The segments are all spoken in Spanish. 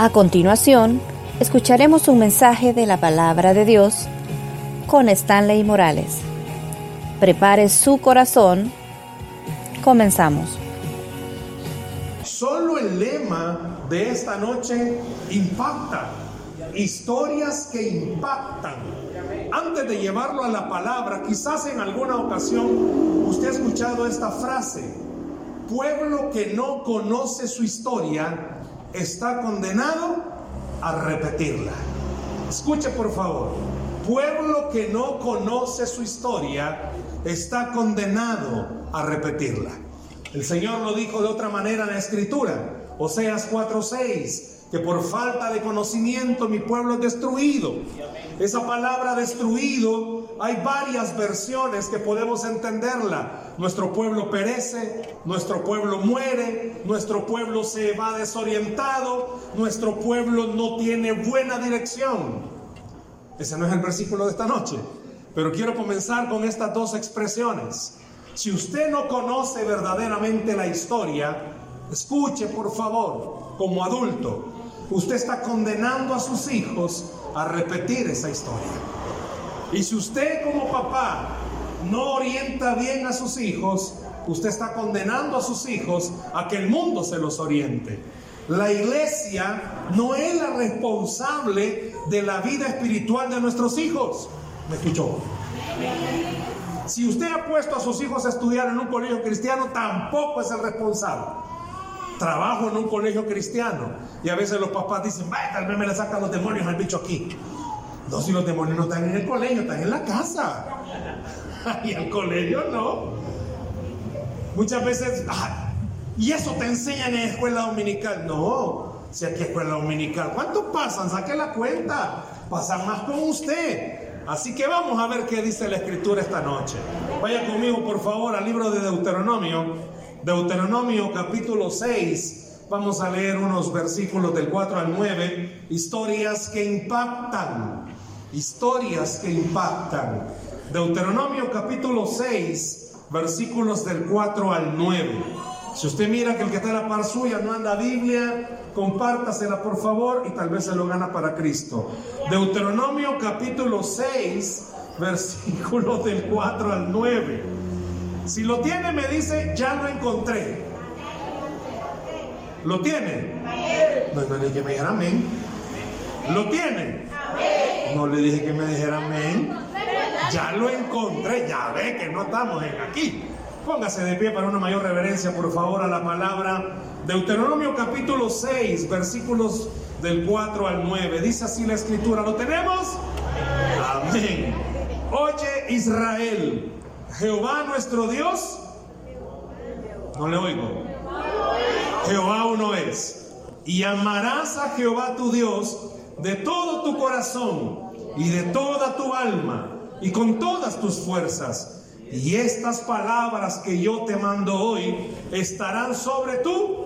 A continuación, escucharemos un mensaje de la palabra de Dios con Stanley Morales. Prepare su corazón. Comenzamos. Solo el lema de esta noche impacta. Historias que impactan. Antes de llevarlo a la palabra, quizás en alguna ocasión usted ha escuchado esta frase. Pueblo que no conoce su historia está condenado a repetirla. Escuche por favor, pueblo que no conoce su historia está condenado a repetirla. El Señor lo dijo de otra manera en la escritura, Oseas 4:6 que por falta de conocimiento mi pueblo es destruido. Esa palabra destruido, hay varias versiones que podemos entenderla. Nuestro pueblo perece, nuestro pueblo muere, nuestro pueblo se va desorientado, nuestro pueblo no tiene buena dirección. Ese no es el versículo de esta noche, pero quiero comenzar con estas dos expresiones. Si usted no conoce verdaderamente la historia, escuche por favor, como adulto, usted está condenando a sus hijos a repetir esa historia. Y si usted como papá no orienta bien a sus hijos, usted está condenando a sus hijos a que el mundo se los oriente. La iglesia no es la responsable de la vida espiritual de nuestros hijos. ¿Me escuchó? Si usted ha puesto a sus hijos a estudiar en un colegio cristiano, tampoco es el responsable trabajo en un colegio cristiano. Y a veces los papás dicen, vaya, tal vez me le sacan los demonios al bicho aquí. No, si los demonios no están en el colegio, están en la casa. y el colegio no. Muchas veces, y eso te enseñan en escuela dominical. No, si aquí es escuela dominical, ¿cuántos pasan? Saque la cuenta. Pasan más con usted. Así que vamos a ver qué dice la escritura esta noche. Vaya conmigo, por favor, al libro de Deuteronomio Deuteronomio capítulo 6, vamos a leer unos versículos del 4 al 9, historias que impactan, historias que impactan. Deuteronomio capítulo 6, versículos del 4 al 9. Si usted mira que el que está en la par suya no anda Biblia, compártasela por favor y tal vez se lo gana para Cristo. Deuteronomio capítulo 6, versículos del 4 al 9. Si lo tiene, me dice, ya lo encontré. ¿Lo tiene? No, le dije que me dijera amén. ¿Lo tiene? No le dije que me dijera amén. Ya lo encontré, ya ve que no estamos en aquí. Póngase de pie para una mayor reverencia, por favor, a la palabra. Deuteronomio capítulo 6, versículos del 4 al 9. Dice así la escritura, ¿lo tenemos? Amén. Oye Israel, Jehová nuestro Dios, no le oigo. Jehová uno es. Y amarás a Jehová tu Dios de todo tu corazón y de toda tu alma y con todas tus fuerzas. Y estas palabras que yo te mando hoy estarán sobre tu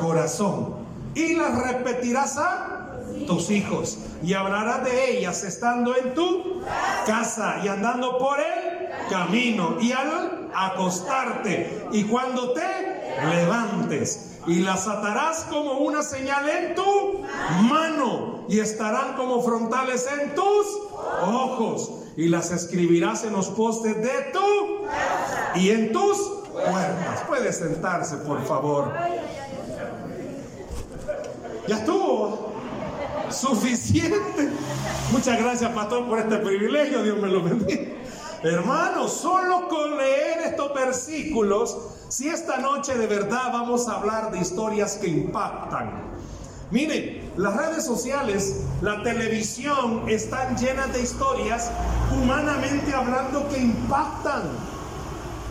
corazón. Y las repetirás a tus hijos. Y hablarás de ellas estando en tu casa y andando por él camino y al acostarte y cuando te levantes y las atarás como una señal en tu mano y estarán como frontales en tus ojos y las escribirás en los postes de tu y en tus puertas. Puede sentarse, por favor. Ya estuvo. Suficiente. Muchas gracias, pastor, por este privilegio. Dios me lo bendiga. Hermanos, solo con leer estos versículos, si esta noche de verdad vamos a hablar de historias que impactan. Miren, las redes sociales, la televisión están llenas de historias, humanamente hablando, que impactan.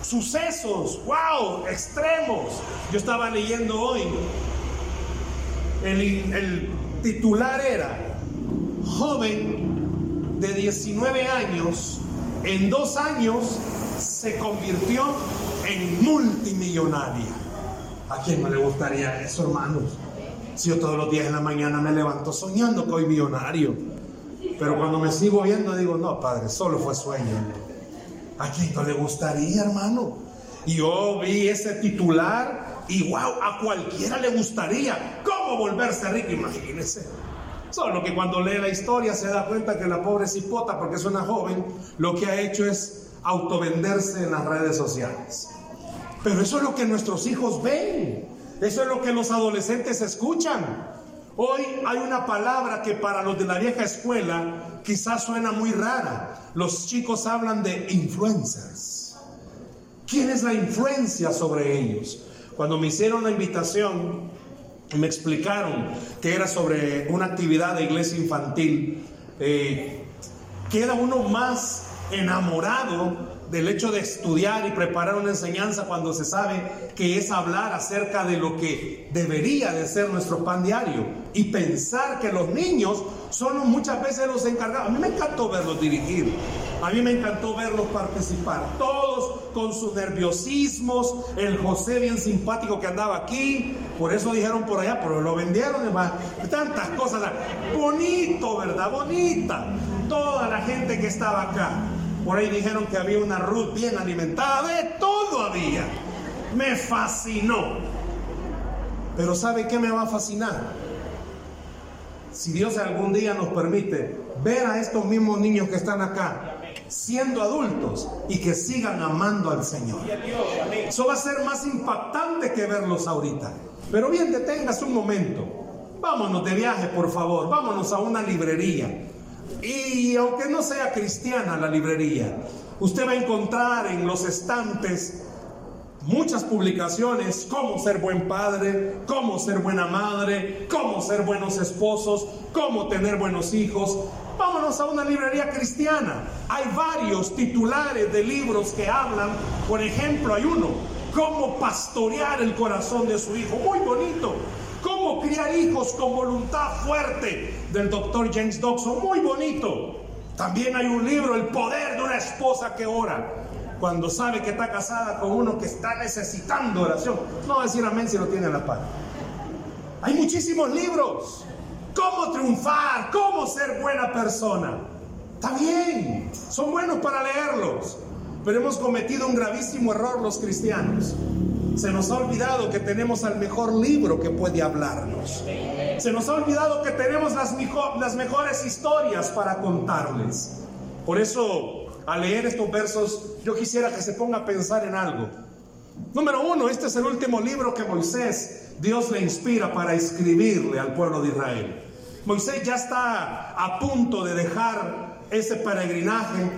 Sucesos, wow, extremos. Yo estaba leyendo hoy, el, el titular era, joven de 19 años, en dos años se convirtió en multimillonaria. ¿A quién no le gustaría eso, hermanos? Si yo todos los días en la mañana me levanto soñando que soy millonario. Pero cuando me sigo viendo digo, no, padre, solo fue sueño. ¿A quién no le gustaría, hermano? Y yo vi ese titular y wow, a cualquiera le gustaría. ¿Cómo volverse rico, imagínense. Solo que cuando lee la historia se da cuenta que la pobre cipota, porque es una joven, lo que ha hecho es autovenderse en las redes sociales. Pero eso es lo que nuestros hijos ven. Eso es lo que los adolescentes escuchan. Hoy hay una palabra que para los de la vieja escuela quizás suena muy rara. Los chicos hablan de influencers. ¿Quién es la influencia sobre ellos? Cuando me hicieron la invitación, me explicaron que era sobre una actividad de iglesia infantil. Eh, queda uno más enamorado del hecho de estudiar y preparar una enseñanza cuando se sabe que es hablar acerca de lo que debería de ser nuestro pan diario y pensar que los niños son muchas veces los encargados. A mí me encantó verlos dirigir, a mí me encantó verlos participar, todos con sus nerviosismos, el José bien simpático que andaba aquí, por eso dijeron por allá, pero lo vendieron, demás, tantas cosas, bonito, ¿verdad? Bonita, toda la gente que estaba acá. Por ahí dijeron que había una Ruth bien alimentada, de todo había. Me fascinó. Pero ¿sabe qué me va a fascinar? Si Dios algún día nos permite ver a estos mismos niños que están acá siendo adultos y que sigan amando al Señor. Eso va a ser más impactante que verlos ahorita. Pero bien, detengas un momento. Vámonos de viaje, por favor. Vámonos a una librería. Y aunque no sea cristiana la librería, usted va a encontrar en los estantes muchas publicaciones, cómo ser buen padre, cómo ser buena madre, cómo ser buenos esposos, cómo tener buenos hijos. Vámonos a una librería cristiana. Hay varios titulares de libros que hablan, por ejemplo, hay uno, cómo pastorear el corazón de su hijo, muy bonito. Cómo criar hijos con voluntad fuerte del doctor James Dobson, muy bonito. También hay un libro, El poder de una esposa que ora. Cuando sabe que está casada con uno que está necesitando oración. No a decir amén si lo tiene la par. Hay muchísimos libros. Cómo triunfar, cómo ser buena persona. Está bien, son buenos para leerlos. Pero hemos cometido un gravísimo error los cristianos. Se nos ha olvidado que tenemos al mejor libro que puede hablarnos. Se nos ha olvidado que tenemos las, las mejores historias para contarles. Por eso, al leer estos versos, yo quisiera que se ponga a pensar en algo. Número uno, este es el último libro que Moisés, Dios le inspira para escribirle al pueblo de Israel. Moisés ya está a punto de dejar ese peregrinaje,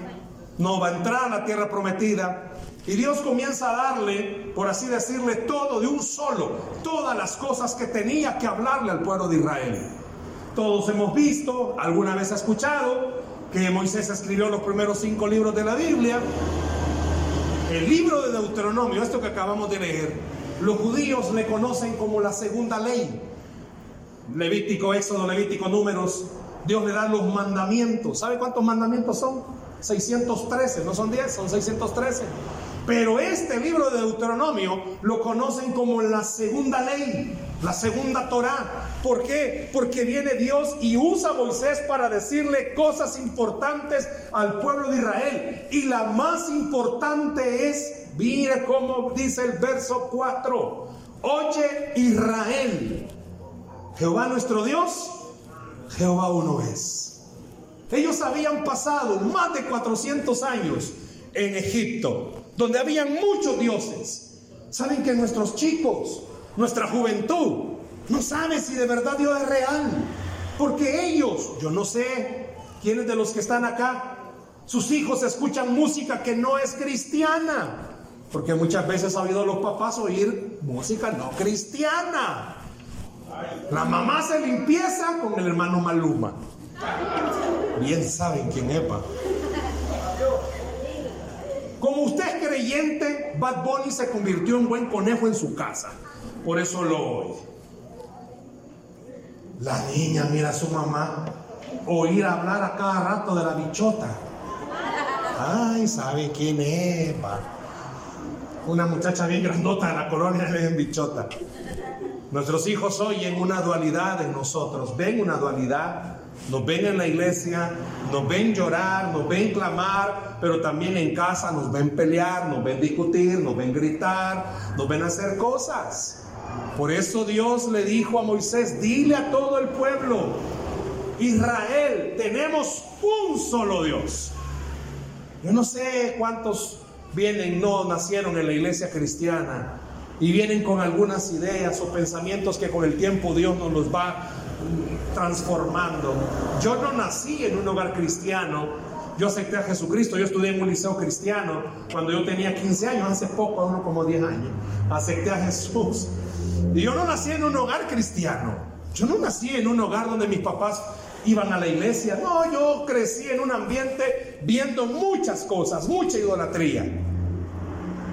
no va a entrar a la tierra prometida, y Dios comienza a darle, por así decirle, todo de un solo, todas las cosas que tenía que hablarle al pueblo de Israel. Todos hemos visto, alguna vez ha escuchado, que Moisés escribió los primeros cinco libros de la Biblia. El libro de Deuteronomio, esto que acabamos de leer, los judíos le conocen como la segunda ley. Levítico, Éxodo, Levítico, Números. Dios le da los mandamientos. ¿Sabe cuántos mandamientos son? 613, no son 10, son 613. Pero este libro de Deuteronomio lo conocen como la segunda ley, la segunda Torah. ¿Por qué? Porque viene Dios y usa a Moisés para decirle cosas importantes al pueblo de Israel. Y la más importante es, mire cómo dice el verso 4. Oye Israel, Jehová nuestro Dios, Jehová uno es. Ellos habían pasado más de 400 años en Egipto donde habían muchos dioses. Saben que nuestros chicos, nuestra juventud, no sabe si de verdad Dios es real. Porque ellos, yo no sé quiénes de los que están acá, sus hijos escuchan música que no es cristiana. Porque muchas veces ha oído los papás oír música no cristiana. La mamá se limpieza con el hermano Maluma. Bien saben quién es, como usted es creyente, Bad Bunny se convirtió en buen conejo en su casa. Por eso lo oye. La niña mira a su mamá oír hablar a cada rato de la bichota. Ay, ¿sabe quién es? Una muchacha bien grandota de la colonia le bichota. Nuestros hijos oyen una dualidad en nosotros, ven una dualidad nos ven en la iglesia, nos ven llorar, nos ven clamar, pero también en casa nos ven pelear, nos ven discutir, nos ven gritar, nos ven hacer cosas. Por eso Dios le dijo a Moisés, dile a todo el pueblo, Israel, tenemos un solo Dios. Yo no sé cuántos vienen, no nacieron en la iglesia cristiana y vienen con algunas ideas o pensamientos que con el tiempo Dios nos los va transformando. Yo no nací en un hogar cristiano, yo acepté a Jesucristo, yo estudié en un liceo cristiano cuando yo tenía 15 años, hace poco, uno como 10 años, acepté a Jesús. Y yo no nací en un hogar cristiano, yo no nací en un hogar donde mis papás iban a la iglesia, no, yo crecí en un ambiente viendo muchas cosas, mucha idolatría.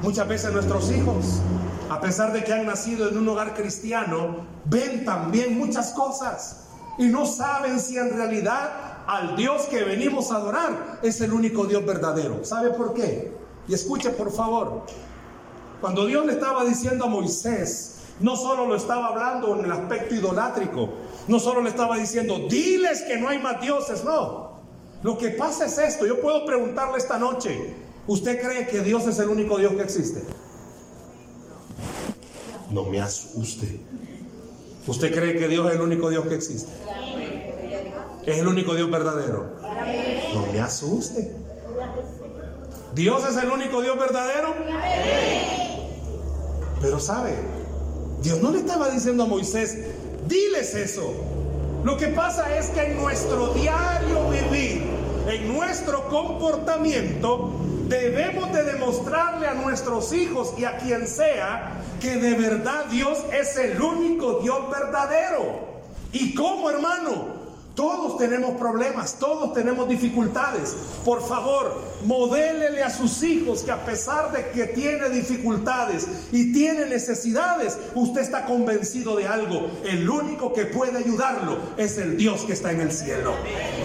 Muchas veces nuestros hijos, a pesar de que han nacido en un hogar cristiano, ven también muchas cosas y no saben si en realidad al Dios que venimos a adorar es el único Dios verdadero. ¿Sabe por qué? Y escuche por favor, cuando Dios le estaba diciendo a Moisés, no solo lo estaba hablando en el aspecto idolátrico, no solo le estaba diciendo, diles que no hay más dioses, no. Lo que pasa es esto, yo puedo preguntarle esta noche, ¿usted cree que Dios es el único Dios que existe? No me asuste. ¿Usted cree que Dios es el único Dios que existe? Es el único Dios verdadero. No me asuste. ¿Dios es el único Dios verdadero? Pero sabe, Dios no le estaba diciendo a Moisés, diles eso. Lo que pasa es que en nuestro diario vivir, en nuestro comportamiento, debemos de demostrarle a nuestros hijos y a quien sea que de verdad Dios es el único Dios verdadero. ¿Y cómo, hermano? Todos tenemos problemas, todos tenemos dificultades. Por favor, modélele a sus hijos que a pesar de que tiene dificultades y tiene necesidades, usted está convencido de algo. El único que puede ayudarlo es el Dios que está en el cielo.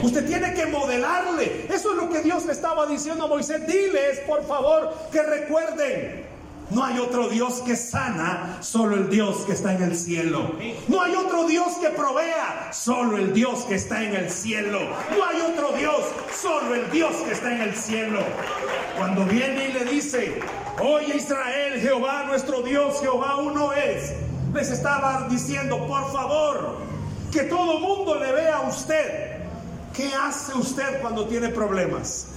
Usted tiene que modelarle. Eso es lo que Dios le estaba diciendo a Moisés. Diles, por favor, que recuerden no hay otro Dios que sana, solo el Dios que está en el cielo. No hay otro Dios que provea, solo el Dios que está en el cielo. No hay otro Dios, solo el Dios que está en el cielo. Cuando viene y le dice, oye Israel, Jehová nuestro Dios, Jehová uno es, les estaba diciendo, por favor, que todo mundo le vea a usted. ¿Qué hace usted cuando tiene problemas?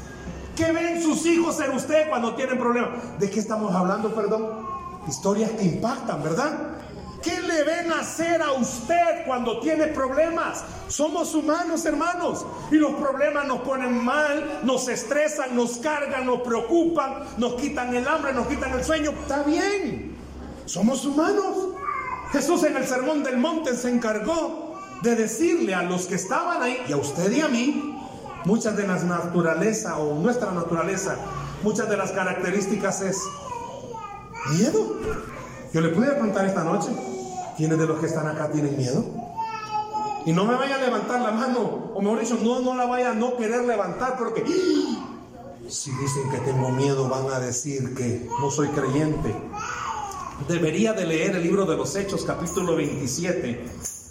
¿Qué ven sus hijos en usted cuando tienen problemas? ¿De qué estamos hablando, perdón? Historias que impactan, ¿verdad? ¿Qué le ven hacer a usted cuando tiene problemas? Somos humanos, hermanos. Y los problemas nos ponen mal, nos estresan, nos cargan, nos preocupan, nos quitan el hambre, nos quitan el sueño. Está bien. Somos humanos. Jesús en el Sermón del Monte se encargó de decirle a los que estaban ahí, y a usted y a mí, muchas de las naturaleza o nuestra naturaleza, muchas de las características es miedo. Yo le pude preguntar esta noche, ¿quiénes de los que están acá tienen miedo? Y no me vaya a levantar la mano, o mejor dicho, no, no la vaya a no querer levantar, porque ¡ah! si dicen que tengo miedo van a decir que no soy creyente. Debería de leer el libro de los Hechos, capítulo 27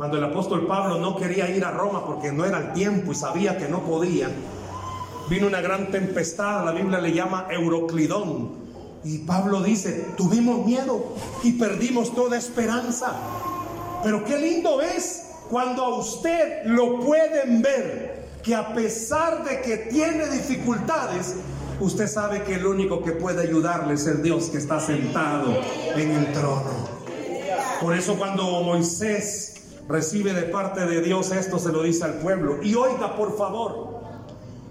cuando el apóstol Pablo no quería ir a Roma porque no era el tiempo y sabía que no podía, vino una gran tempestad, la Biblia le llama Euroclidón. Y Pablo dice, tuvimos miedo y perdimos toda esperanza. Pero qué lindo es cuando a usted lo pueden ver, que a pesar de que tiene dificultades, usted sabe que el único que puede ayudarle es el Dios que está sentado en el trono. Por eso cuando Moisés recibe de parte de Dios esto, se lo dice al pueblo. Y oiga, por favor,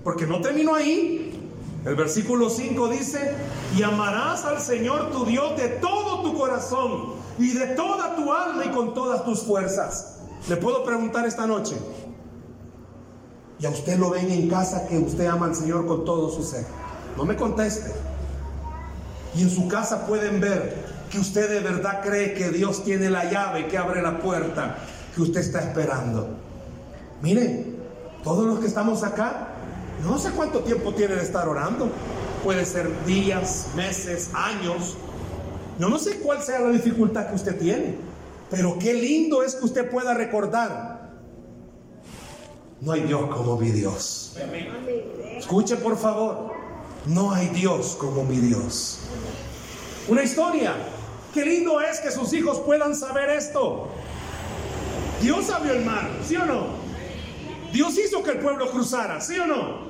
porque no terminó ahí. El versículo 5 dice, y amarás al Señor tu Dios de todo tu corazón y de toda tu alma y con todas tus fuerzas. Le puedo preguntar esta noche, y a usted lo ven en casa que usted ama al Señor con todo su ser. No me conteste. Y en su casa pueden ver que usted de verdad cree que Dios tiene la llave que abre la puerta que usted está esperando. Miren, todos los que estamos acá, no sé cuánto tiempo tiene de estar orando. Puede ser días, meses, años. Yo no sé cuál sea la dificultad que usted tiene, pero qué lindo es que usted pueda recordar. No hay Dios como mi Dios. Escuche por favor, no hay Dios como mi Dios. Una historia Qué lindo es que sus hijos puedan saber esto. Dios abrió el mar, ¿sí o no? Dios hizo que el pueblo cruzara, ¿sí o no?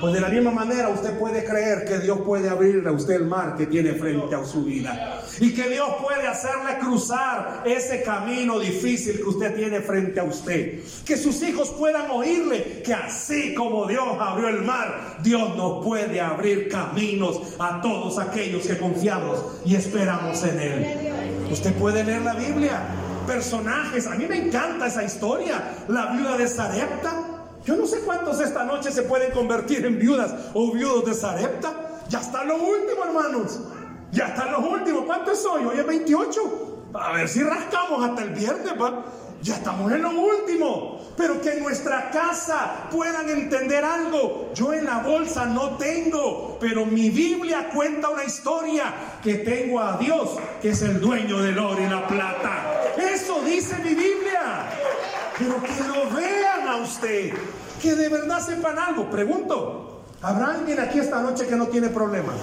Pues de la misma manera usted puede creer que Dios puede abrirle a usted el mar que tiene frente a su vida. Y que Dios puede hacerle cruzar ese camino difícil que usted tiene frente a usted. Que sus hijos puedan oírle que así como Dios abrió el mar, Dios nos puede abrir caminos a todos aquellos que confiamos y esperamos en Él. Usted puede leer la Biblia. Personajes, a mí me encanta esa historia. La viuda de Sarepta yo no sé cuántos esta noche se pueden convertir en viudas o viudos de Sarepta. Ya están los últimos, hermanos. Ya están los últimos. ¿Cuántos soy? Hoy es 28. A ver si rascamos hasta el viernes, ¿va? Ya estamos en lo último. Pero que en nuestra casa puedan entender algo. Yo en la bolsa no tengo, pero mi Biblia cuenta una historia que tengo a Dios, que es el dueño del oro y la plata. Eso dice mi Biblia pero que lo vean a usted, que de verdad sepan algo. Pregunto, ¿habrá alguien aquí esta noche que no tiene problemas?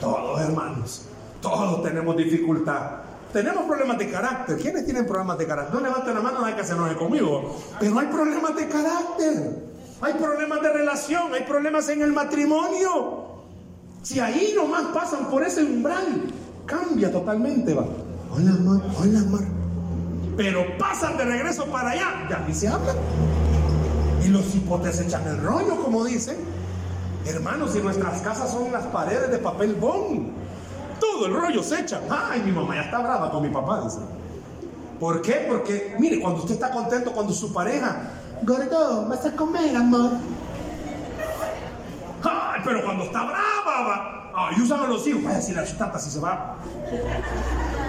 Todos, hermanos, todos tenemos dificultad. Tenemos problemas de carácter. ¿Quiénes tienen problemas de carácter? No levanten la mano, no hay que se enoje conmigo. Pero hay problemas de carácter. Hay problemas de relación. Hay problemas en el matrimonio. Si ahí nomás pasan por ese umbral, cambia totalmente, va. Hola, amor. Hola, amor pero pasan de regreso para allá, ya ni se habla. Y los hipotes echan el rollo, como dicen. Hermanos, si nuestras casas son las paredes de papel bond, todo el rollo se echa. Ay, mi mamá ya está brava con mi papá, dice. ¿Por qué? Porque, mire, cuando usted está contento cuando su pareja, gordo, vas a comer, amor. Ay, pero cuando está brava, va. Ay, usan a los hijos. Vaya, si la chutata si se va.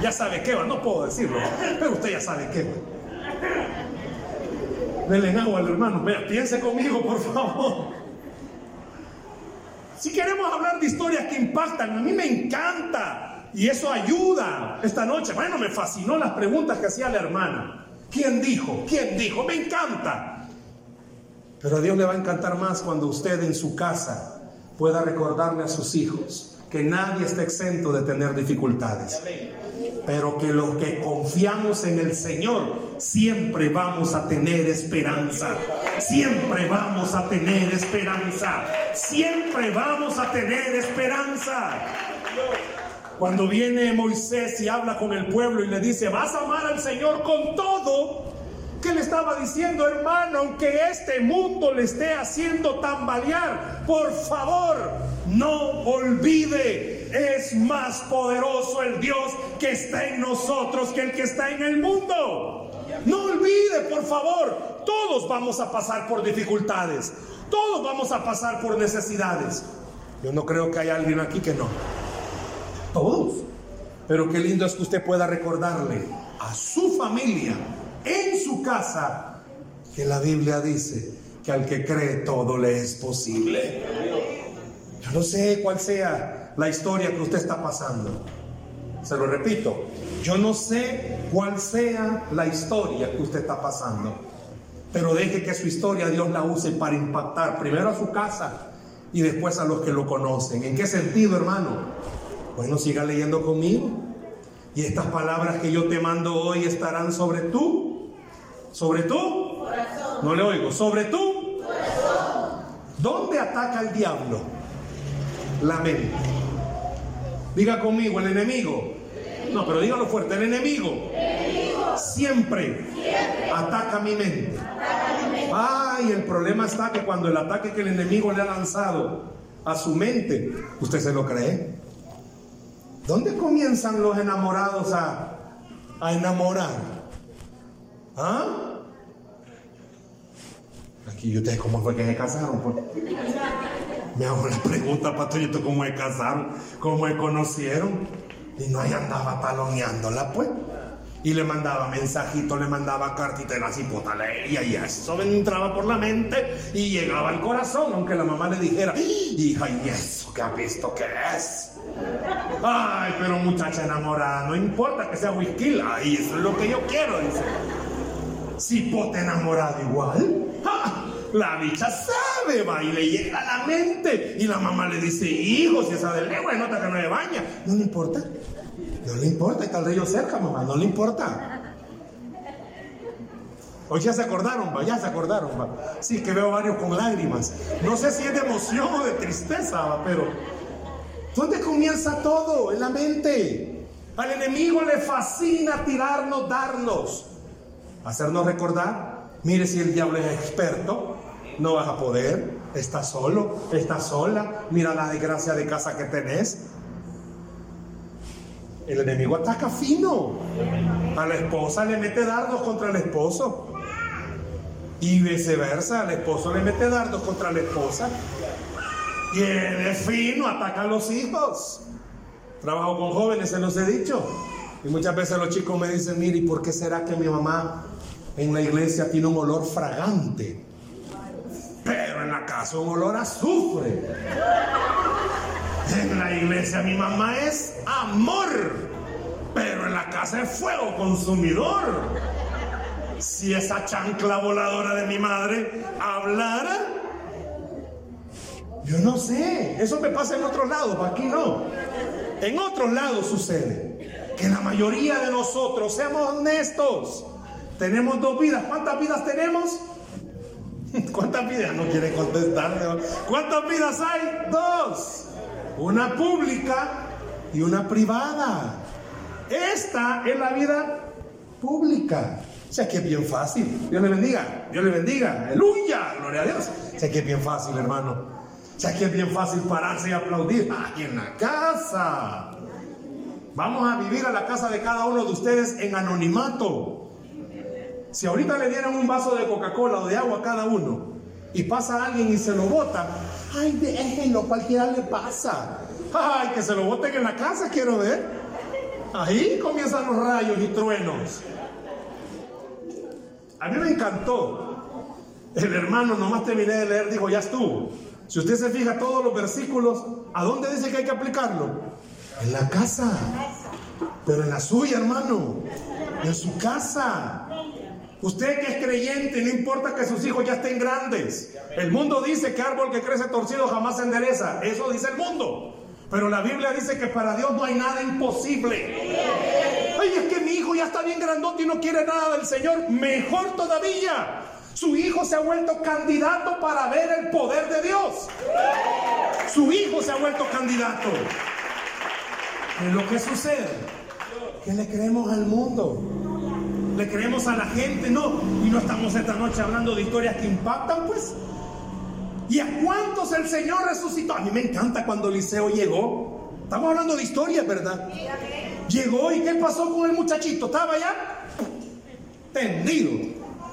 Ya sabe qué va, no puedo decirlo, pero usted ya sabe qué va. Denle agua al hermano, vea, piense conmigo, por favor. Si queremos hablar de historias que impactan, a mí me encanta y eso ayuda esta noche. Bueno, me fascinó las preguntas que hacía la hermana. ¿Quién dijo? ¿Quién dijo? Me encanta. Pero a Dios le va a encantar más cuando usted en su casa pueda recordarle a sus hijos que nadie está exento de tener dificultades pero que los que confiamos en el Señor siempre vamos a tener esperanza. Siempre vamos a tener esperanza. Siempre vamos a tener esperanza. Cuando viene Moisés y habla con el pueblo y le dice, vas a amar al Señor con todo, ¿Qué le estaba diciendo, hermano? Aunque este mundo le esté haciendo tambalear, por favor, no olvide es más poderoso el Dios que está en nosotros que el que está en el mundo. No olvide, por favor, todos vamos a pasar por dificultades, todos vamos a pasar por necesidades. Yo no creo que haya alguien aquí que no. Todos. Pero qué lindo es que usted pueda recordarle a su familia, en su casa, que la Biblia dice que al que cree todo le es posible. Yo no sé cuál sea la historia que usted está pasando. Se lo repito, yo no sé cuál sea la historia que usted está pasando, pero deje que su historia Dios la use para impactar primero a su casa y después a los que lo conocen. ¿En qué sentido, hermano? Bueno, siga leyendo conmigo. Y estas palabras que yo te mando hoy estarán sobre tú. ¿Sobre tú? No le oigo. ¿Sobre tú? ¿Dónde ataca el diablo? La mente. Diga conmigo, el enemigo. No, pero dígalo fuerte, el enemigo. Siempre, ataca mi mente. Ay, el problema está que cuando el ataque que el enemigo le ha lanzado a su mente, usted se lo cree. ¿Dónde comienzan los enamorados a, a enamorar? ¿Ah? Aquí ustedes cómo fue que se casaron. Pues? Me hago la pregunta, pastorito, ¿cómo se casaron? ¿Cómo se conocieron? Y no ahí andaba taloneándola, pues. Y le mandaba mensajitos, le mandaba cartitas de la cipota, leía y eso entraba por la mente y llegaba al corazón, aunque la mamá le dijera, hija, ¿y eso qué ha visto que es? Ay, pero muchacha enamorada, no importa que sea whisky, ay, eso es lo que yo quiero, dice. Cipote enamorado igual. La bicha sabe, va, y le llega a la mente. Y la mamá le dice, hijo, si esa del legua nota que no le baña. No le importa. No le importa, está el río cerca, mamá, no le importa. Hoy ya se acordaron, va, ya se acordaron, va. Sí, que veo varios con lágrimas. No sé si es de emoción o de tristeza, va, pero ¿dónde comienza todo? En la mente. Al enemigo le fascina tirarnos, darnos, hacernos recordar. Mire si el diablo es experto, no vas a poder, estás solo, estás sola, mira la desgracia de casa que tenés. El enemigo ataca fino. A la esposa le mete dardos contra el esposo. Y viceversa, el esposo le mete dardos contra la esposa. Y fino ataca a los hijos. Trabajo con jóvenes, se los he dicho. Y muchas veces los chicos me dicen, mire, ¿y por qué será que mi mamá en la iglesia tiene un olor fragante? Pero en la casa un olor azufre. En la iglesia mi mamá es amor, pero en la casa es fuego consumidor si esa chancla voladora de mi madre hablara, yo no sé, eso me pasa en otros lados, aquí no. En otros lados sucede que la mayoría de nosotros, seamos honestos, tenemos dos vidas. ¿Cuántas vidas tenemos? ¿Cuántas vidas? No quiere contestar. ¿Cuántas vidas hay? Dos. Una pública y una privada. Esta es la vida pública. Sé que es bien fácil. Dios le bendiga. Dios le bendiga. Aleluya. Gloria a Dios. Sé que es bien fácil, hermano. Sé que es bien fácil pararse y aplaudir. Aquí en la casa. Vamos a vivir a la casa de cada uno de ustedes en anonimato. Si ahorita le dieran un vaso de Coca-Cola o de agua a cada uno y pasa alguien y se lo bota, ay, déjenlo, cualquiera le pasa. Ay, que se lo boten en la casa, quiero ver. Ahí comienzan los rayos y truenos. A mí me encantó. El hermano, nomás terminé de leer, dijo, ya estuvo. Si usted se fija todos los versículos, ¿a dónde dice que hay que aplicarlo? En la casa. Pero en la suya, hermano. En su casa. Usted que es creyente, no importa que sus hijos ya estén grandes. El mundo dice que árbol que crece torcido jamás se endereza. Eso dice el mundo. Pero la Biblia dice que para Dios no hay nada imposible. Ay, es que mi hijo ya está bien grandote y no quiere nada del Señor. Mejor todavía. Su hijo se ha vuelto candidato para ver el poder de Dios. Su hijo se ha vuelto candidato. Es lo que sucede. Que le creemos al mundo. Le creemos a la gente. No. Y no estamos esta noche hablando de historias que impactan, pues. ¿Y a cuántos el Señor resucitó? A mí me encanta cuando Eliseo llegó. Estamos hablando de historia, ¿verdad? Llegó y ¿qué pasó con el muchachito? ¿Estaba ya? Tendido.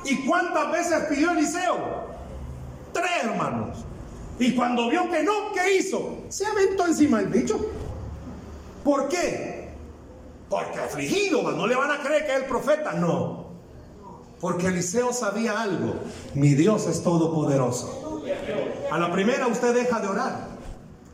¿Y cuántas veces pidió Eliseo? Tres hermanos. Y cuando vio que no, ¿qué hizo? Se aventó encima del bicho. ¿Por qué? Porque afligido, no le van a creer que es el profeta. No. Porque Eliseo sabía algo. Mi Dios es todopoderoso. A la primera usted deja de orar.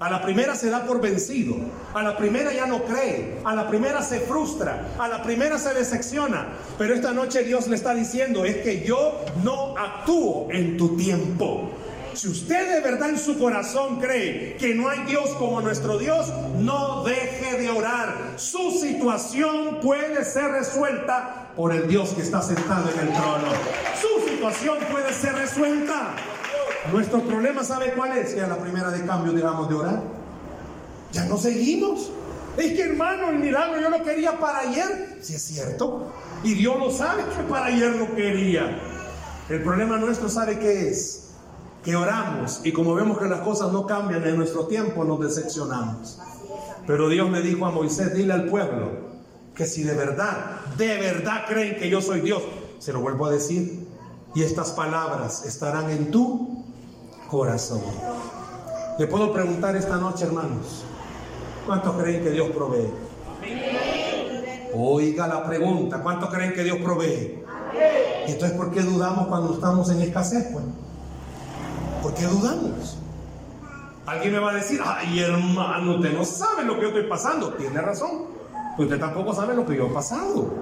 A la primera se da por vencido. A la primera ya no cree. A la primera se frustra. A la primera se decepciona. Pero esta noche Dios le está diciendo es que yo no actúo en tu tiempo. Si usted de verdad en su corazón cree que no hay Dios como nuestro Dios, no deje de orar. Su situación puede ser resuelta por el Dios que está sentado en el trono. Su situación puede ser resuelta. Nuestro problema, ¿sabe cuál es? Que a la primera de cambio dejamos de orar. Ya no seguimos. Es que hermano, el milagro yo lo quería para ayer. Si es cierto. Y Dios lo sabe que para ayer lo quería. El problema nuestro, ¿sabe qué es? Que oramos y como vemos que las cosas no cambian en nuestro tiempo, nos decepcionamos. Pero Dios me dijo a Moisés, dile al pueblo que si de verdad, de verdad creen que yo soy Dios, se lo vuelvo a decir, y estas palabras estarán en tú corazón. Le puedo preguntar esta noche, hermanos, ¿cuántos creen que Dios provee? Oiga la pregunta, ¿cuántos creen que Dios provee? ¿Y entonces por qué dudamos cuando estamos en escasez? Pues? ¿Por qué dudamos? Alguien me va a decir, ay hermano, usted no sabe lo que yo estoy pasando. Tiene razón, pero usted tampoco sabe lo que yo he pasado.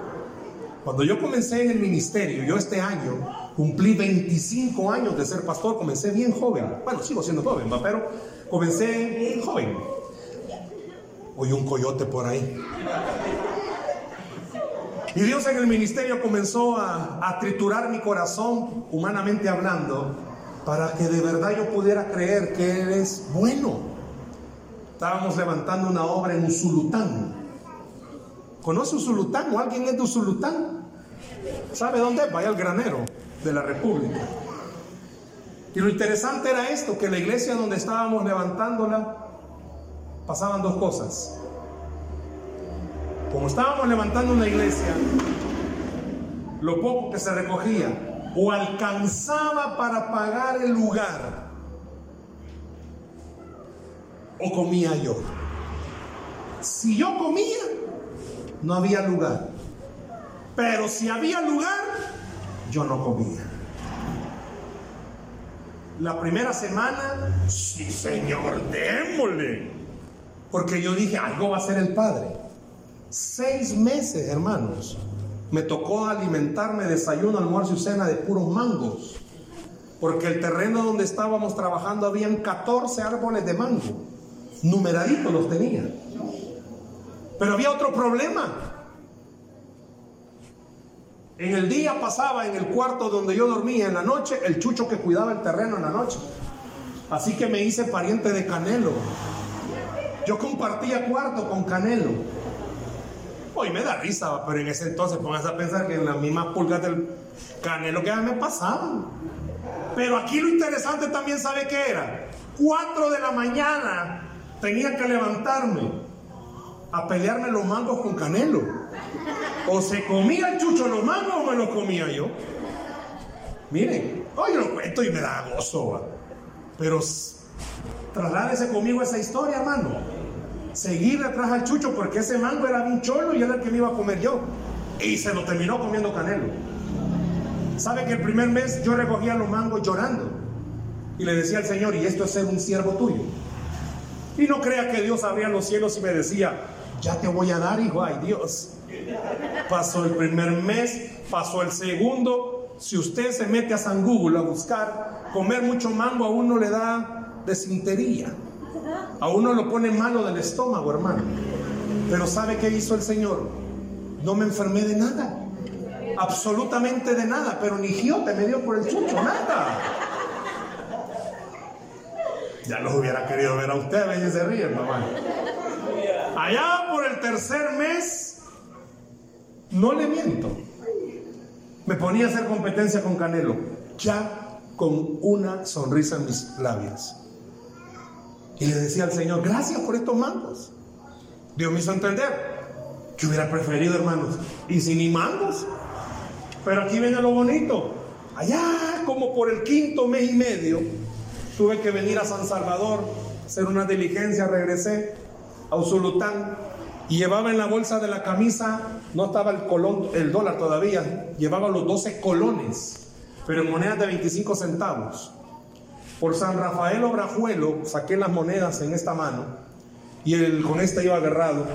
Cuando yo comencé en el ministerio, yo este año cumplí 25 años de ser pastor, comencé bien joven. Bueno, sigo siendo joven, pero comencé joven. Oí un coyote por ahí. Y Dios en el ministerio comenzó a, a triturar mi corazón, humanamente hablando, para que de verdad yo pudiera creer que Él es bueno. Estábamos levantando una obra en Usulután. ¿Conoce Usulután o alguien es de Usulután? ¿Sabe dónde? Vaya al granero de la República. Y lo interesante era esto, que la iglesia donde estábamos levantándola, pasaban dos cosas. Como estábamos levantando una iglesia, lo poco que se recogía o alcanzaba para pagar el lugar o comía yo. Si yo comía, no había lugar. Pero si había lugar, yo no comía. La primera semana, sí señor, démosle. Porque yo dije, algo va a ser el Padre. Seis meses, hermanos, me tocó alimentarme desayuno, almuerzo y cena de puros mangos. Porque el terreno donde estábamos trabajando habían 14 árboles de mango. Numeraditos los tenía. Pero había otro problema. En el día pasaba en el cuarto donde yo dormía, en la noche, el chucho que cuidaba el terreno en la noche. Así que me hice pariente de Canelo. Yo compartía cuarto con Canelo. Hoy me da risa, pero en ese entonces pongas a pensar que en las mismas pulgas del Canelo que me pasaban. Pero aquí lo interesante también, ¿sabe qué era? Cuatro de la mañana tenía que levantarme a pelearme los mangos con Canelo. O se comía el chucho los mangos o me los comía yo. Miren, hoy lo cuento y me da gozo. Pero trasládese conmigo esa historia, hermano. Seguir detrás al chucho porque ese mango era bien cholo y era el que me iba a comer yo. Y se lo terminó comiendo Canelo. ¿Sabe que el primer mes yo recogía los mangos llorando? Y le decía al Señor, y esto es ser un siervo tuyo. Y no crea que Dios abría los cielos y me decía, ya te voy a dar, hijo, ay Dios. Pasó el primer mes, pasó el segundo. Si usted se mete a San Google a buscar, comer mucho mango a uno le da desintería. A uno lo pone malo del estómago, hermano. Pero ¿sabe qué hizo el Señor? No me enfermé de nada. Absolutamente de nada. Pero ni giote me dio por el chucho, nada. Ya los hubiera querido ver a ustedes y se ríen, mamá. Allá por el tercer mes, no le miento, me ponía a hacer competencia con Canelo, ya con una sonrisa en mis labios. Y le decía al Señor, gracias por estos mangos. Dios me hizo entender que hubiera preferido, hermanos, y sin ni mangos. Pero aquí viene lo bonito. Allá, como por el quinto mes y medio, tuve que venir a San Salvador, hacer una diligencia, regresé a Usulután y llevaba en la bolsa de la camisa, no estaba el colón, el dólar todavía, llevaba los 12 colones, pero en monedas de 25 centavos. Por San Rafael Obrajuelo saqué las monedas en esta mano y el, con esta iba agarrado.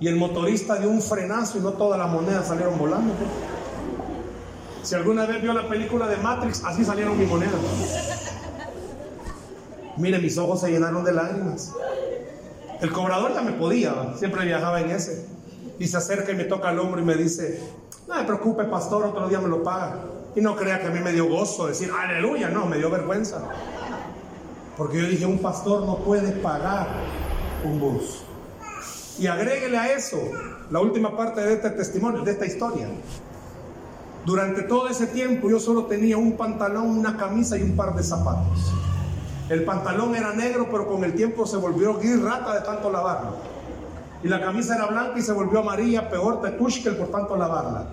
Y el motorista dio un frenazo y no todas las monedas salieron volando. Si alguna vez vio la película de Matrix, así salieron mis monedas. Mire, mis ojos se llenaron de lágrimas. El cobrador ya me podía, siempre viajaba en ese. Y se acerca y me toca el hombro y me dice, no me preocupe, pastor, otro día me lo paga. Y no crea que a mí me dio gozo decir, aleluya, no, me dio vergüenza. Porque yo dije, un pastor no puede pagar un bus. Y agréguele a eso la última parte de este testimonio, de esta historia. Durante todo ese tiempo yo solo tenía un pantalón, una camisa y un par de zapatos. El pantalón era negro, pero con el tiempo se volvió gris rata de tanto lavarlo. Y la camisa era blanca y se volvió amarilla, peor tetushkel por tanto lavarla.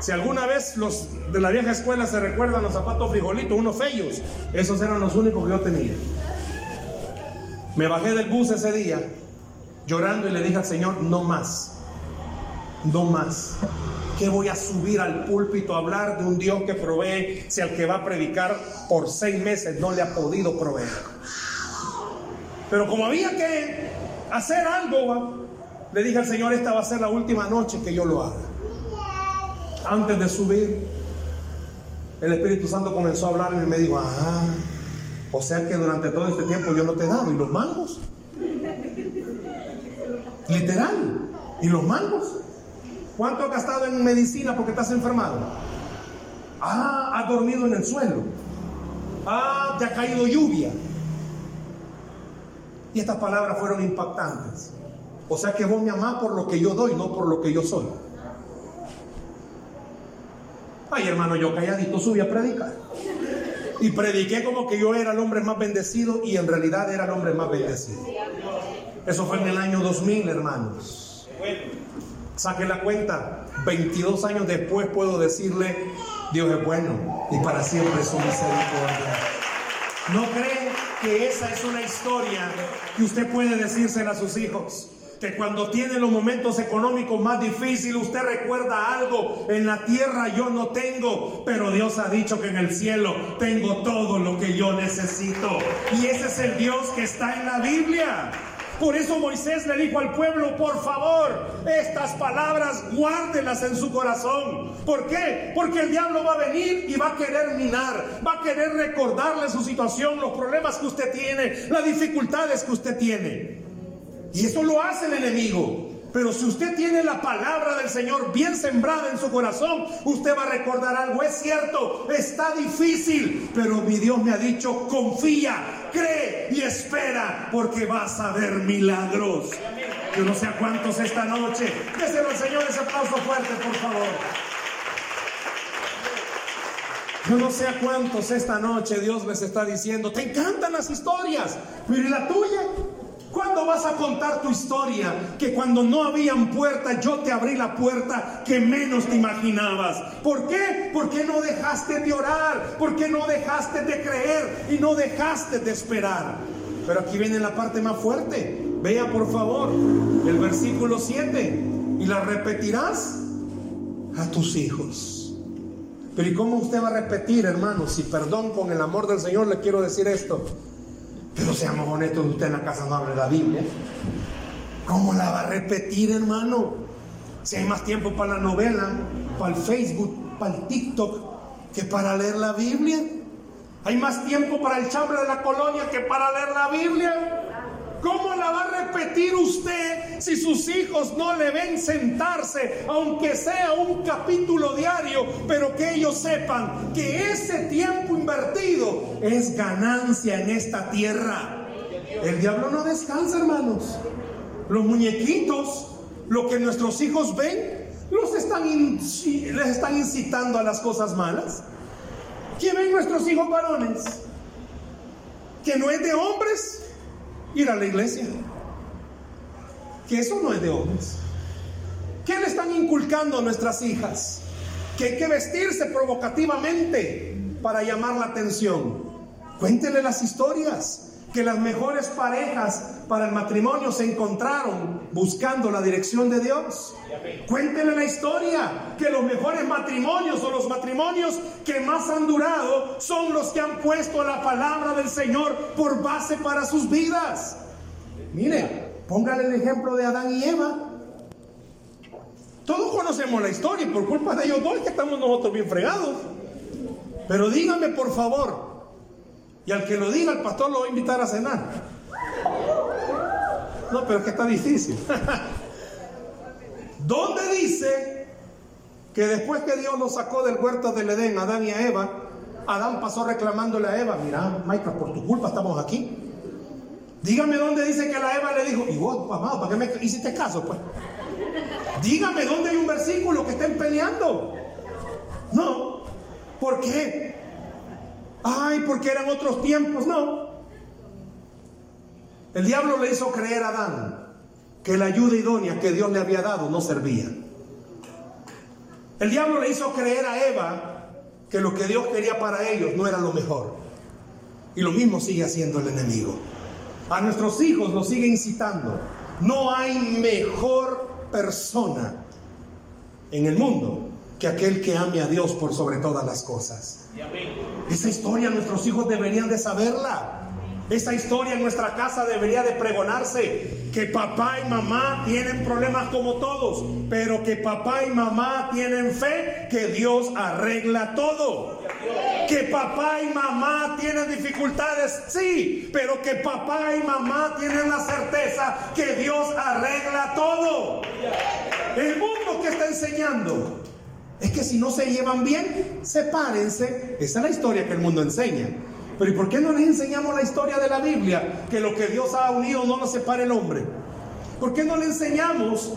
Si alguna vez los de la vieja escuela se recuerdan los zapatos frijolitos, unos feos, esos eran los únicos que yo tenía. Me bajé del bus ese día llorando y le dije al Señor, no más, no más. ¿Qué voy a subir al púlpito a hablar de un Dios que provee si al que va a predicar por seis meses no le ha podido proveer? Pero como había que hacer algo, le dije al Señor, esta va a ser la última noche que yo lo haga. Antes de subir, el Espíritu Santo comenzó a hablarme y me dijo, ah, o sea que durante todo este tiempo yo no te he dado. ¿Y los mangos? Literal. ¿Y los mangos? ¿Cuánto has gastado en medicina porque estás enfermado? Ah, has dormido en el suelo. Ah, te ha caído lluvia. Y estas palabras fueron impactantes. O sea que vos me amás por lo que yo doy, no por lo que yo soy. Ay, hermano, yo calladito subí a predicar. Y prediqué como que yo era el hombre más bendecido y en realidad era el hombre más bendecido. Eso fue en el año 2000, hermanos. Saque la cuenta. 22 años después puedo decirle, Dios es bueno y para siempre su misericordia. ¿No creen que esa es una historia que usted puede decírsela a sus hijos? Que cuando tiene los momentos económicos más difíciles, usted recuerda algo, en la tierra yo no tengo, pero Dios ha dicho que en el cielo tengo todo lo que yo necesito. Y ese es el Dios que está en la Biblia. Por eso Moisés le dijo al pueblo, por favor, estas palabras guárdelas en su corazón. ¿Por qué? Porque el diablo va a venir y va a querer minar, va a querer recordarle su situación, los problemas que usted tiene, las dificultades que usted tiene. Y eso lo hace el enemigo. Pero si usted tiene la palabra del Señor bien sembrada en su corazón, usted va a recordar algo. Es cierto, está difícil, pero mi Dios me ha dicho, confía, cree y espera, porque vas a ver milagros. Yo no sé a cuántos esta noche. Déselo al Señor ese aplauso fuerte, por favor. Yo no sé a cuántos esta noche Dios les está diciendo, te encantan las historias, pero ¿y la tuya? ¿Cuándo vas a contar tu historia? Que cuando no habían puertas, yo te abrí la puerta que menos te imaginabas. ¿Por qué? Porque no dejaste de orar, porque no dejaste de creer y no dejaste de esperar. Pero aquí viene la parte más fuerte. Vea por favor el versículo 7 y la repetirás a tus hijos. Pero ¿y cómo usted va a repetir, hermano? Si perdón con el amor del Señor le quiero decir esto. Pero seamos honestos, usted en la casa no abre la Biblia. ¿Cómo la va a repetir, hermano? Si hay más tiempo para la novela, para el Facebook, para el TikTok, que para leer la Biblia. Hay más tiempo para el chambre de la colonia que para leer la Biblia. ¿Cómo la va a repetir usted si sus hijos no le ven sentarse, aunque sea un capítulo diario, pero que ellos sepan que ese tiempo invertido es ganancia en esta tierra? El diablo no descansa, hermanos. Los muñequitos, lo que nuestros hijos ven, los están les están incitando a las cosas malas. ¿Qué ven nuestros hijos varones? Que no es de hombres, ir a la iglesia. Que eso no es de hombres. ¿Qué le están inculcando a nuestras hijas? Que hay que vestirse provocativamente para llamar la atención. Cuéntele las historias que las mejores parejas para el matrimonio se encontraron buscando la dirección de Dios. Cuéntenle la historia que los mejores matrimonios o los matrimonios que más han durado son los que han puesto la palabra del Señor por base para sus vidas. Mire, póngale el ejemplo de Adán y Eva. Todos conocemos la historia y por culpa de ellos dos que estamos nosotros bien fregados. Pero dígame por favor, y al que lo diga, el pastor lo va a invitar a cenar. No, pero es que está difícil. ¿Dónde dice que después que Dios lo sacó del huerto del Edén, Adán y a Eva, Adán pasó reclamándole a Eva, mira, Michael, por tu culpa estamos aquí. Dígame dónde dice que la Eva le dijo, y vos, amado, ¿para qué me hiciste caso? Pues? Dígame dónde hay un versículo que estén peleando. No. ¿Por qué? Ay, porque eran otros tiempos. No. El diablo le hizo creer a Adán que la ayuda idónea que Dios le había dado no servía. El diablo le hizo creer a Eva que lo que Dios quería para ellos no era lo mejor. Y lo mismo sigue haciendo el enemigo. A nuestros hijos los sigue incitando. No hay mejor persona en el mundo que aquel que ame a Dios por sobre todas las cosas. Esa historia nuestros hijos deberían de saberla. Esa historia en nuestra casa debería de pregonarse, que papá y mamá tienen problemas como todos, pero que papá y mamá tienen fe que Dios arregla todo. Que papá y mamá tienen dificultades, sí, pero que papá y mamá tienen la certeza que Dios arregla todo. El mundo que está enseñando es que si no se llevan bien, sepárense. Esa es la historia que el mundo enseña. Pero ¿y por qué no les enseñamos la historia de la Biblia? Que lo que Dios ha unido no lo separe el hombre. ¿Por qué no le enseñamos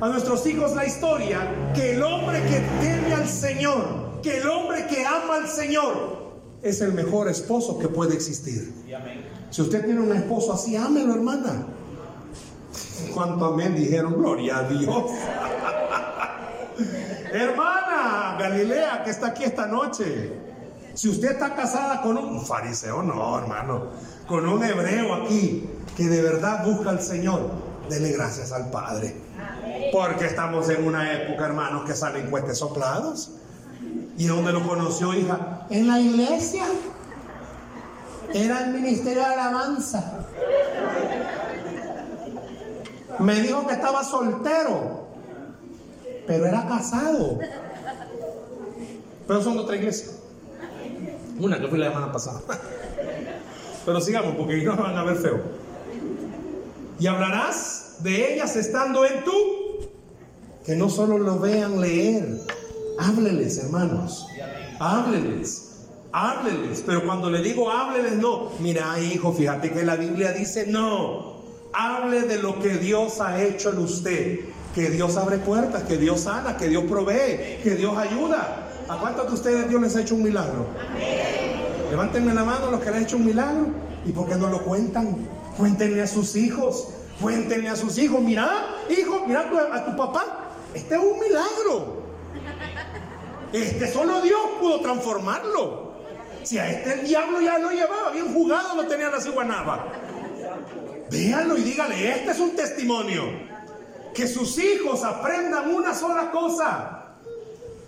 a nuestros hijos la historia que el hombre que teme al Señor, que el hombre que ama al Señor, es el mejor esposo que puede existir? Si usted tiene un esposo así, ámelo, hermana. Cuánto amén dijeron, gloria a Dios. Hermana Galilea que está aquí esta noche, si usted está casada con un fariseo, no, hermano, con un hebreo aquí que de verdad busca al Señor, dele gracias al Padre. Porque estamos en una época, hermanos, que salen cuestes soplados. ¿Y dónde lo conoció, hija? En la iglesia. Era el ministerio de alabanza. Me dijo que estaba soltero, pero era casado. Pero son de otra iglesia. Una que fue la semana pasada. Pero sigamos, porque no van a ver feo. Y hablarás de ellas estando en tú. Que no solo lo vean leer. Hábleles, hermanos. Hábleles. Hábleles. Pero cuando le digo hábleles, no. Mira, hijo, fíjate que la Biblia dice no. Hable de lo que Dios ha hecho en usted. Que Dios abre puertas, que Dios sana, que Dios provee, que Dios ayuda. ¿A cuántos de ustedes Dios les ha hecho un milagro? Levántenme la mano los que les ha hecho un milagro. ¿Y por qué no lo cuentan? Cuéntenle a sus hijos. Cuéntenle a sus hijos. Mira, hijo, mira a tu papá. Este es un milagro. Este solo Dios pudo transformarlo. Si a este el diablo ya lo llevaba, bien jugado lo tenía la ciguanaba. Véanlo y dígale, este es un testimonio. Que sus hijos aprendan una sola cosa.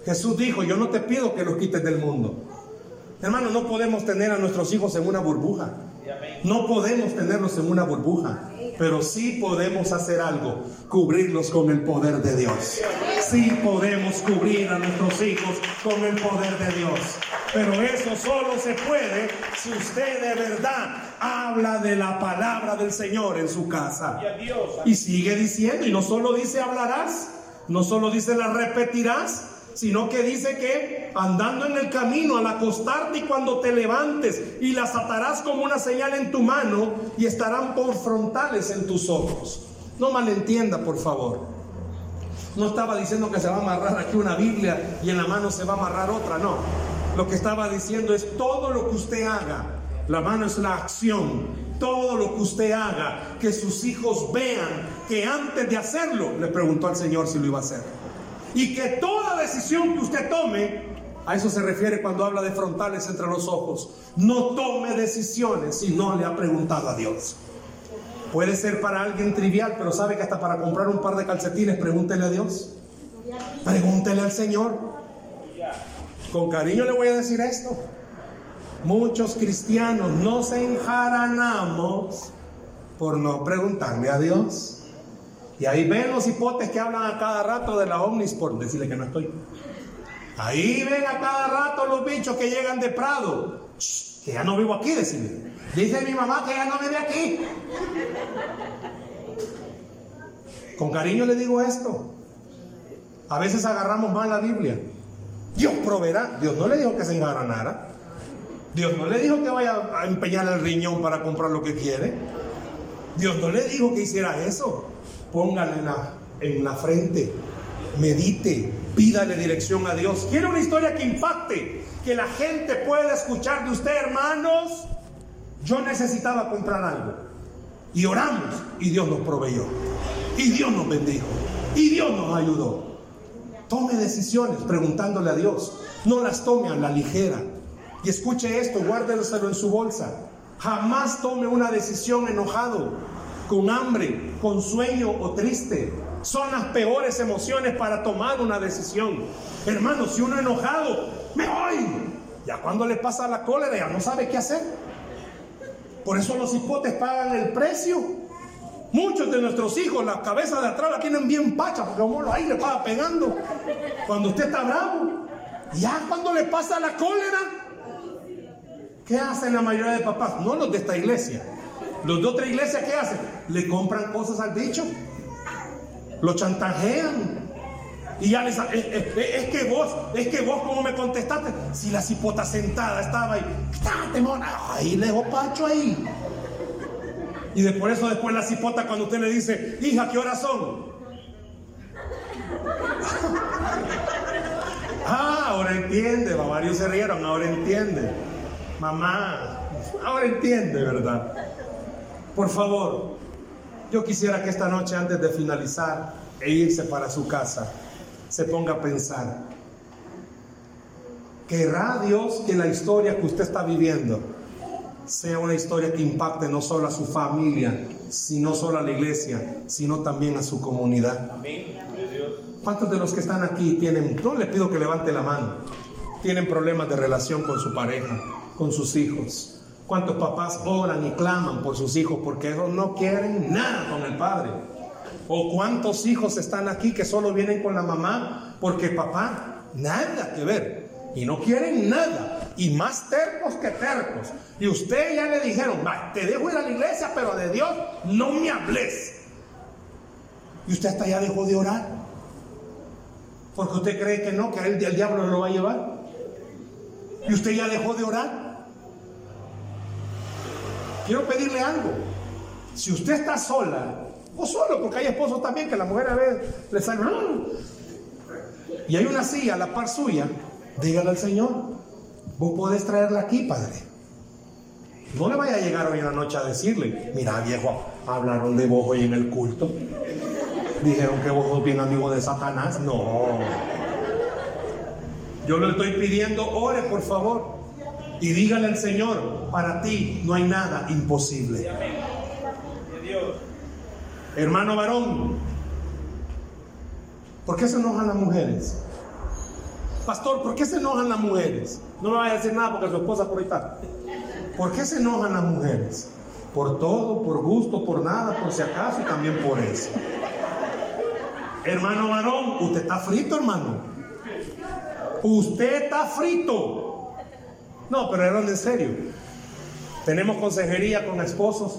Jesús dijo, yo no te pido que los quites del mundo. Hermano, no podemos tener a nuestros hijos en una burbuja. No podemos tenerlos en una burbuja. Pero sí podemos hacer algo, cubrirlos con el poder de Dios. Sí podemos cubrir a nuestros hijos con el poder de Dios. Pero eso solo se puede si usted de verdad habla de la palabra del Señor en su casa. Y sigue diciendo, y no solo dice hablarás, no solo dice la repetirás, sino que dice que andando en el camino al acostarte y cuando te levantes y las atarás como una señal en tu mano y estarán por frontales en tus ojos. No malentienda, por favor. No estaba diciendo que se va a amarrar aquí una Biblia y en la mano se va a amarrar otra, no. Lo que estaba diciendo es todo lo que usted haga. La mano es la acción. Todo lo que usted haga, que sus hijos vean que antes de hacerlo, le preguntó al Señor si lo iba a hacer. Y que toda decisión que usted tome, a eso se refiere cuando habla de frontales entre los ojos, no tome decisiones si no le ha preguntado a Dios. Puede ser para alguien trivial, pero sabe que hasta para comprar un par de calcetines, pregúntele a Dios. Pregúntele al Señor. Con cariño le voy a decir esto. Muchos cristianos nos enjaranamos por no preguntarle a Dios. Y ahí ven los hipotes que hablan a cada rato de la Omnisport, decirle que no estoy. Ahí ven a cada rato los bichos que llegan de Prado, que ya no vivo aquí, decirle. Dice mi mamá que ya no vive aquí. Con cariño le digo esto. A veces agarramos mal la Biblia. Dios proveerá. Dios no le dijo que se engaranara. Dios no le dijo que vaya a empeñar el riñón para comprar lo que quiere. Dios no le dijo que hiciera eso póngale en la, en la frente, medite, pídale dirección a Dios. Quiero una historia que impacte, que la gente pueda escuchar de usted, hermanos. Yo necesitaba comprar algo. Y oramos y Dios nos proveyó. Y Dios nos bendijo. Y Dios nos ayudó. Tome decisiones preguntándole a Dios. No las tome a la ligera. Y escuche esto, guárdelo en su bolsa. Jamás tome una decisión enojado con hambre, con sueño o triste. Son las peores emociones para tomar una decisión. Hermano, si uno enojado, me voy. Ya cuando le pasa la cólera ya no sabe qué hacer. Por eso los hipotes pagan el precio. Muchos de nuestros hijos, la cabeza de atrás la tienen bien pacha, porque como ahí le paga pegando. Cuando usted está bravo, ya cuando le pasa la cólera, ¿qué hacen la mayoría de papás? No los de esta iglesia. Los de otra iglesia, ¿qué hacen? Le compran cosas al bicho. Lo chantajean. Y ya les es, que vos, es que vos como me contestaste, si la cipota sentada estaba ahí, mona, ahí le dejo pacho ahí. Y de por eso después la cipota cuando usted le dice, hija, ¿qué horas son? ah, ahora entiende, varios se rieron, ahora entiende. Mamá, ahora entiende, ¿verdad? Por favor, yo quisiera que esta noche antes de finalizar e irse para su casa, se ponga a pensar, ¿querrá Dios que la historia que usted está viviendo sea una historia que impacte no solo a su familia, sino solo a la iglesia, sino también a su comunidad? ¿Cuántos de los que están aquí tienen, no le pido que levante la mano, tienen problemas de relación con su pareja, con sus hijos? ¿Cuántos papás oran y claman por sus hijos porque ellos no quieren nada con el padre? ¿O cuántos hijos están aquí que solo vienen con la mamá porque papá nada que ver y no quieren nada y más tercos que tercos? Y usted ya le dijeron, te dejo ir a la iglesia, pero de Dios no me hables. Y usted hasta ya dejó de orar. Porque usted cree que no, que el, el diablo lo va a llevar. Y usted ya dejó de orar. Quiero pedirle algo. Si usted está sola o solo, porque hay esposos también que la mujer a veces le sale. Y hay una silla a la par suya. Dígale al Señor, vos podés traerla aquí, Padre. No le vaya a llegar hoy en la noche a decirle, mira viejo, hablaron de vos hoy en el culto. Dijeron que vos sos bien amigo de Satanás. No. Yo le estoy pidiendo, ore por favor. Y dígale al Señor, para ti no hay nada imposible. Hermano varón, ¿por qué se enojan las mujeres? Pastor, ¿por qué se enojan las mujeres? No me vaya a decir nada porque su esposa por ahí está. ¿Por qué se enojan las mujeres? Por todo, por gusto, por nada, por si acaso y también por eso. Hermano varón, usted está frito, hermano. Usted está frito. No, pero era en serio. Tenemos consejería con esposos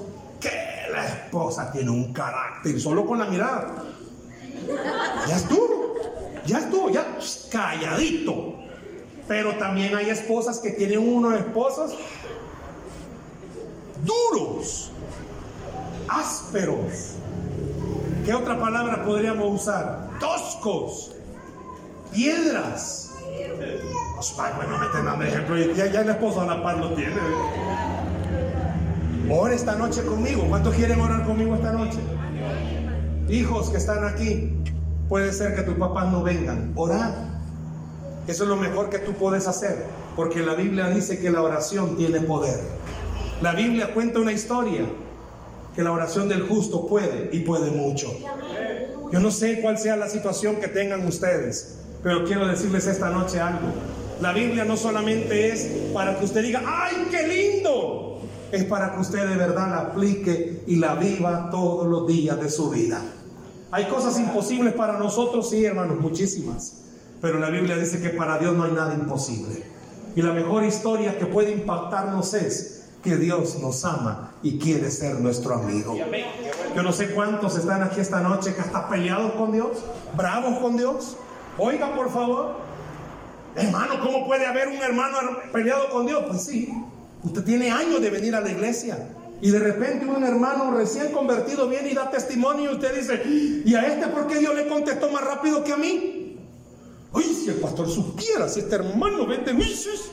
la esposa tiene un carácter solo con la mirada. Ya estuvo, ya estuvo, ya calladito. Pero también hay esposas que tienen unos esposos duros, ásperos. ¿Qué otra palabra podríamos usar? Toscos, piedras. Bueno, meten ejemplo, ya, ya el esposo a la par lo tiene. Ora esta noche conmigo. ¿Cuántos quieren orar conmigo esta noche? Hijos que están aquí, puede ser que tus papás no vengan. Orar. Eso es lo mejor que tú puedes hacer, porque la Biblia dice que la oración tiene poder. La Biblia cuenta una historia que la oración del justo puede y puede mucho. Yo no sé cuál sea la situación que tengan ustedes, pero quiero decirles esta noche algo. La Biblia no solamente es para que usted diga, ¡ay, qué lindo! es para que usted de verdad la aplique y la viva todos los días de su vida. Hay cosas imposibles para nosotros, sí, hermanos, muchísimas. Pero la Biblia dice que para Dios no hay nada imposible. Y la mejor historia que puede impactarnos es que Dios nos ama y quiere ser nuestro amigo. Yo no sé cuántos están aquí esta noche que están peleados con Dios, bravos con Dios. Oiga, por favor. Hermano, ¿cómo puede haber un hermano peleado con Dios? Pues sí, Usted tiene años de venir a la iglesia. Y de repente un hermano recién convertido viene y da testimonio y usted dice, ¿y a este por qué Dios le contestó más rápido que a mí? Uy, si el pastor supiera, si este hermano vende wiches,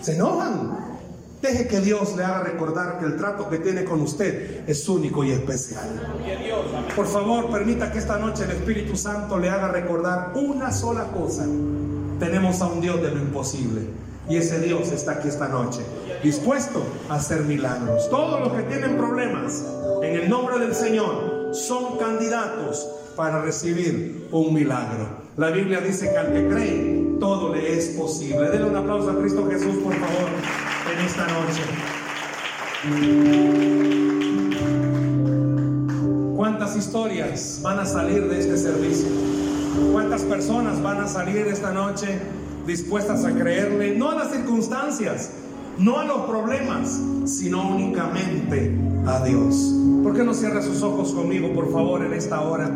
se enojan. Deje que Dios le haga recordar que el trato que tiene con usted es único y especial. Por favor, permita que esta noche el Espíritu Santo le haga recordar una sola cosa. Tenemos a un Dios de lo imposible. Y ese Dios está aquí esta noche, dispuesto a hacer milagros. Todos los que tienen problemas, en el nombre del Señor, son candidatos para recibir un milagro. La Biblia dice que al que cree, todo le es posible. Denle un aplauso a Cristo Jesús, por favor, en esta noche. ¿Cuántas historias van a salir de este servicio? ¿Cuántas personas van a salir esta noche dispuestas a creerle, no a las circunstancias, no a los problemas, sino únicamente a Dios? ¿Por qué no cierra sus ojos conmigo, por favor, en esta hora?